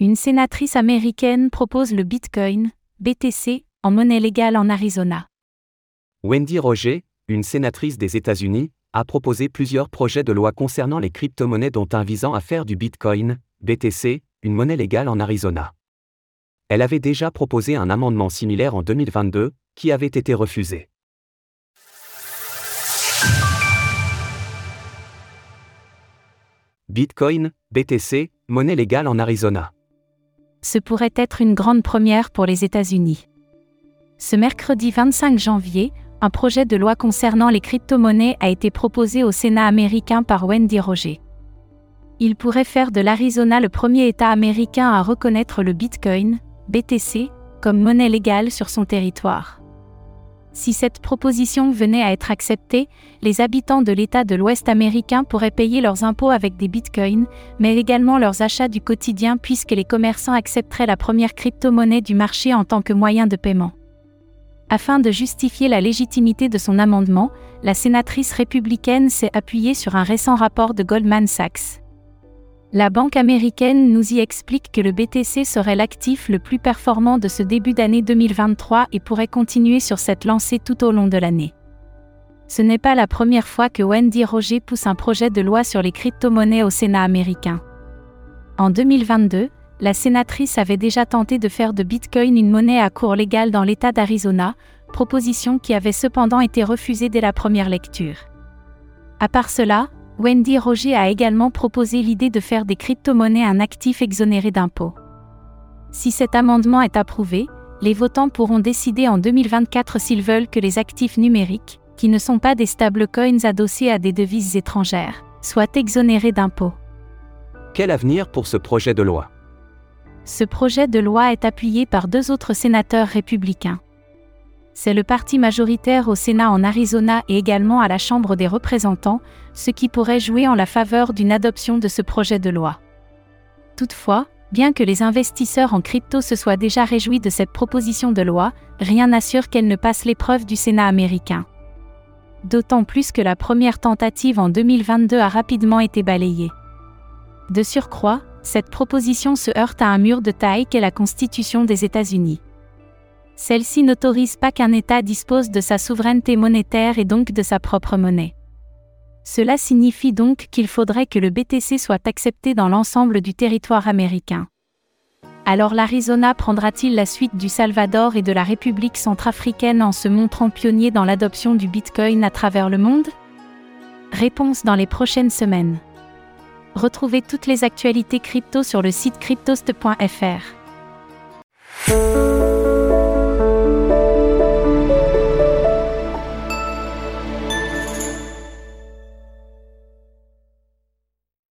Une sénatrice américaine propose le Bitcoin, BTC, en monnaie légale en Arizona. Wendy Roger, une sénatrice des États-Unis, a proposé plusieurs projets de loi concernant les crypto-monnaies dont un visant à faire du Bitcoin, BTC, une monnaie légale en Arizona. Elle avait déjà proposé un amendement similaire en 2022, qui avait été refusé. Bitcoin, BTC, monnaie légale en Arizona. Ce pourrait être une grande première pour les États-Unis. Ce mercredi 25 janvier, un projet de loi concernant les crypto-monnaies a été proposé au Sénat américain par Wendy Roger. Il pourrait faire de l'Arizona le premier État américain à reconnaître le Bitcoin, BTC, comme monnaie légale sur son territoire. Si cette proposition venait à être acceptée, les habitants de l'État de l'Ouest américain pourraient payer leurs impôts avec des bitcoins, mais également leurs achats du quotidien puisque les commerçants accepteraient la première crypto-monnaie du marché en tant que moyen de paiement. Afin de justifier la légitimité de son amendement, la sénatrice républicaine s'est appuyée sur un récent rapport de Goldman Sachs. La banque américaine nous y explique que le BTC serait l'actif le plus performant de ce début d'année 2023 et pourrait continuer sur cette lancée tout au long de l'année. Ce n'est pas la première fois que Wendy Roger pousse un projet de loi sur les crypto-monnaies au Sénat américain. En 2022, la sénatrice avait déjà tenté de faire de Bitcoin une monnaie à cours légal dans l'État d'Arizona, proposition qui avait cependant été refusée dès la première lecture. À part cela, Wendy Roger a également proposé l'idée de faire des crypto-monnaies un actif exonéré d'impôts. Si cet amendement est approuvé, les votants pourront décider en 2024 s'ils veulent que les actifs numériques, qui ne sont pas des stablecoins adossés à des devises étrangères, soient exonérés d'impôts. Quel avenir pour ce projet de loi? Ce projet de loi est appuyé par deux autres sénateurs républicains c'est le parti majoritaire au Sénat en Arizona et également à la Chambre des représentants, ce qui pourrait jouer en la faveur d'une adoption de ce projet de loi. Toutefois, bien que les investisseurs en crypto se soient déjà réjouis de cette proposition de loi, rien n'assure qu'elle ne passe l'épreuve du Sénat américain. D'autant plus que la première tentative en 2022 a rapidement été balayée. De surcroît, cette proposition se heurte à un mur de taille qu'est la Constitution des États-Unis. Celle-ci n'autorise pas qu'un État dispose de sa souveraineté monétaire et donc de sa propre monnaie. Cela signifie donc qu'il faudrait que le BTC soit accepté dans l'ensemble du territoire américain. Alors l'Arizona prendra-t-il la suite du Salvador et de la République centrafricaine en se montrant pionnier dans l'adoption du Bitcoin à travers le monde? Réponse dans les prochaines semaines. Retrouvez toutes les actualités crypto sur le site cryptost.fr.